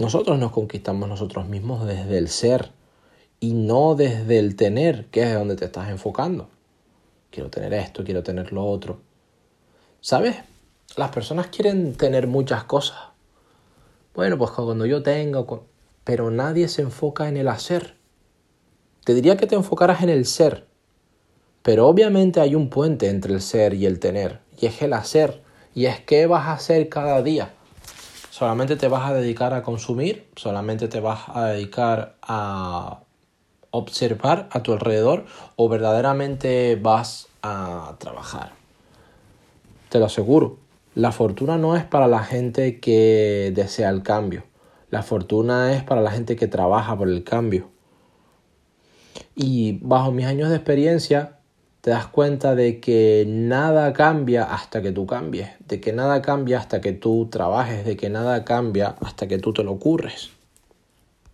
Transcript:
Nosotros nos conquistamos nosotros mismos desde el ser y no desde el tener, que es donde te estás enfocando. Quiero tener esto, quiero tener lo otro. ¿Sabes? Las personas quieren tener muchas cosas. Bueno, pues cuando yo tenga, pero nadie se enfoca en el hacer. Te diría que te enfocaras en el ser, pero obviamente hay un puente entre el ser y el tener, y es el hacer, y es qué vas a hacer cada día. Solamente te vas a dedicar a consumir, solamente te vas a dedicar a observar a tu alrededor o verdaderamente vas a trabajar. Te lo aseguro, la fortuna no es para la gente que desea el cambio. La fortuna es para la gente que trabaja por el cambio. Y bajo mis años de experiencia, te das cuenta de que nada cambia hasta que tú cambies, de que nada cambia hasta que tú trabajes, de que nada cambia hasta que tú te lo ocurres.